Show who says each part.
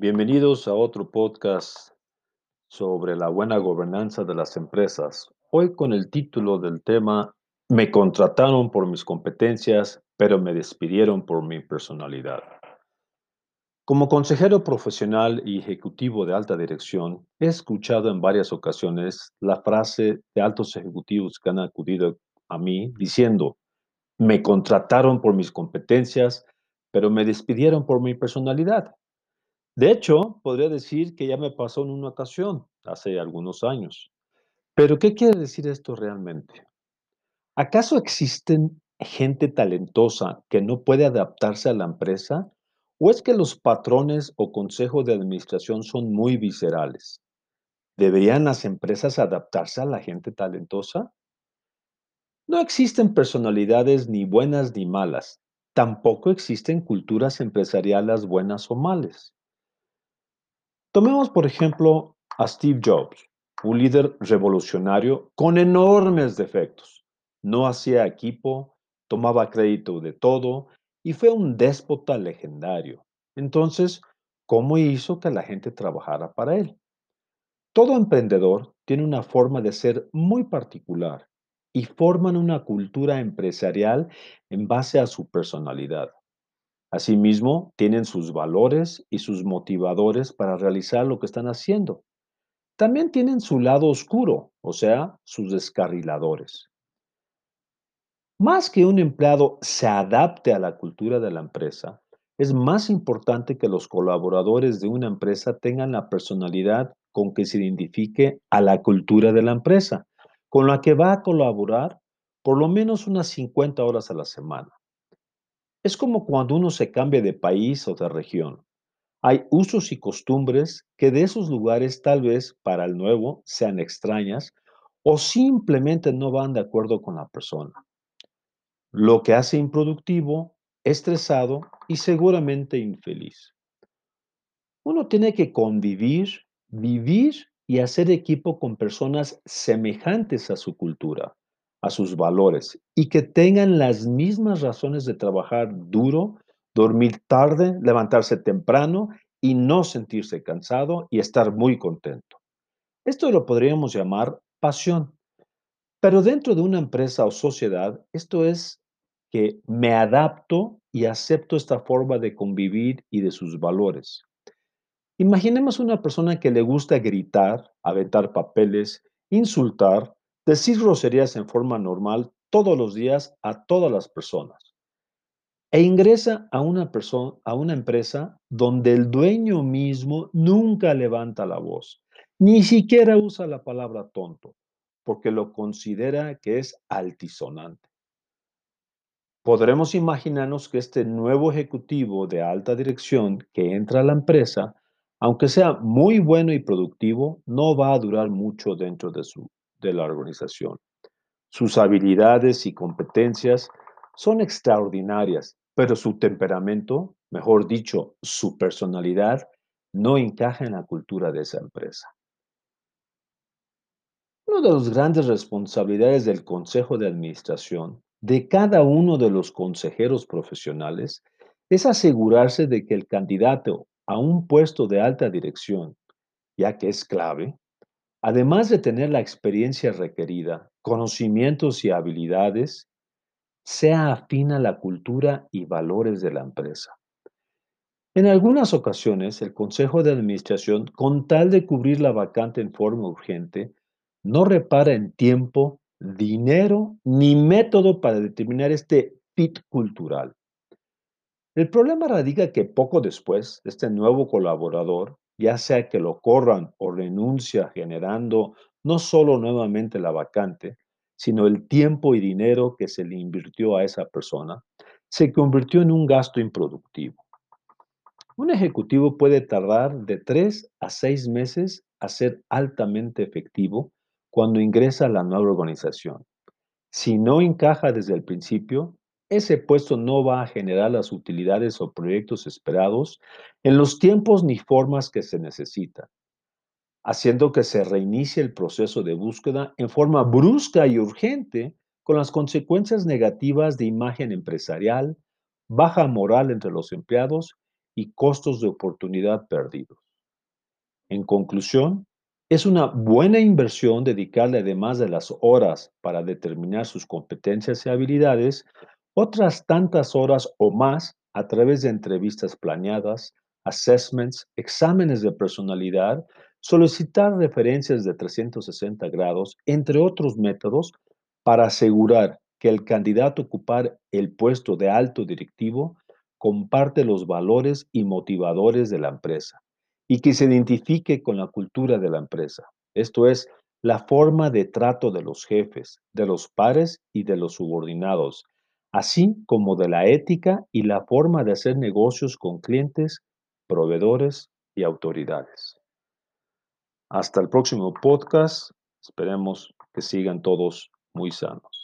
Speaker 1: Bienvenidos a otro podcast sobre la buena gobernanza de las empresas. Hoy con el título del tema Me contrataron por mis competencias, pero me despidieron por mi personalidad. Como consejero profesional y ejecutivo de alta dirección, he escuchado en varias ocasiones la frase de altos ejecutivos que han acudido a mí diciendo, me contrataron por mis competencias, pero me despidieron por mi personalidad. De hecho, podría decir que ya me pasó en una ocasión, hace algunos años. Pero, ¿qué quiere decir esto realmente? ¿Acaso existen gente talentosa que no puede adaptarse a la empresa? ¿O es que los patrones o consejos de administración son muy viscerales? ¿Deberían las empresas adaptarse a la gente talentosa? No existen personalidades ni buenas ni malas. Tampoco existen culturas empresariales buenas o malas. Tomemos, por ejemplo, a Steve Jobs, un líder revolucionario con enormes defectos. No hacía equipo, tomaba crédito de todo y fue un déspota legendario. Entonces, ¿cómo hizo que la gente trabajara para él? Todo emprendedor tiene una forma de ser muy particular y forman una cultura empresarial en base a su personalidad. Asimismo, tienen sus valores y sus motivadores para realizar lo que están haciendo. También tienen su lado oscuro, o sea, sus descarriladores. Más que un empleado se adapte a la cultura de la empresa, es más importante que los colaboradores de una empresa tengan la personalidad con que se identifique a la cultura de la empresa, con la que va a colaborar por lo menos unas 50 horas a la semana. Es como cuando uno se cambia de país o de región. Hay usos y costumbres que de esos lugares tal vez para el nuevo sean extrañas o simplemente no van de acuerdo con la persona. Lo que hace improductivo, estresado y seguramente infeliz. Uno tiene que convivir, vivir y hacer equipo con personas semejantes a su cultura a sus valores y que tengan las mismas razones de trabajar duro, dormir tarde, levantarse temprano y no sentirse cansado y estar muy contento. Esto lo podríamos llamar pasión. Pero dentro de una empresa o sociedad, esto es que me adapto y acepto esta forma de convivir y de sus valores. Imaginemos una persona que le gusta gritar, aventar papeles, insultar, decir groserías en forma normal todos los días a todas las personas. E ingresa a una, persona, a una empresa donde el dueño mismo nunca levanta la voz, ni siquiera usa la palabra tonto, porque lo considera que es altisonante. Podremos imaginarnos que este nuevo ejecutivo de alta dirección que entra a la empresa, aunque sea muy bueno y productivo, no va a durar mucho dentro de su de la organización. Sus habilidades y competencias son extraordinarias, pero su temperamento, mejor dicho, su personalidad, no encaja en la cultura de esa empresa. Una de las grandes responsabilidades del Consejo de Administración, de cada uno de los consejeros profesionales, es asegurarse de que el candidato a un puesto de alta dirección, ya que es clave, Además de tener la experiencia requerida, conocimientos y habilidades, sea afín a la cultura y valores de la empresa. En algunas ocasiones, el Consejo de Administración, con tal de cubrir la vacante en forma urgente, no repara en tiempo, dinero ni método para determinar este fit cultural. El problema radica que poco después, este nuevo colaborador ya sea que lo corran o renuncia generando no solo nuevamente la vacante, sino el tiempo y dinero que se le invirtió a esa persona, se convirtió en un gasto improductivo. Un ejecutivo puede tardar de tres a seis meses a ser altamente efectivo cuando ingresa a la nueva organización. Si no encaja desde el principio, ese puesto no va a generar las utilidades o proyectos esperados en los tiempos ni formas que se necesitan, haciendo que se reinicie el proceso de búsqueda en forma brusca y urgente con las consecuencias negativas de imagen empresarial, baja moral entre los empleados y costos de oportunidad perdidos. En conclusión, es una buena inversión dedicarle además de las horas para determinar sus competencias y habilidades, otras tantas horas o más a través de entrevistas planeadas, assessments, exámenes de personalidad, solicitar referencias de 360 grados, entre otros métodos, para asegurar que el candidato a ocupar el puesto de alto directivo comparte los valores y motivadores de la empresa y que se identifique con la cultura de la empresa. Esto es, la forma de trato de los jefes, de los pares y de los subordinados, así como de la ética y la forma de hacer negocios con clientes, proveedores y autoridades. Hasta el próximo podcast. Esperemos que sigan todos muy sanos.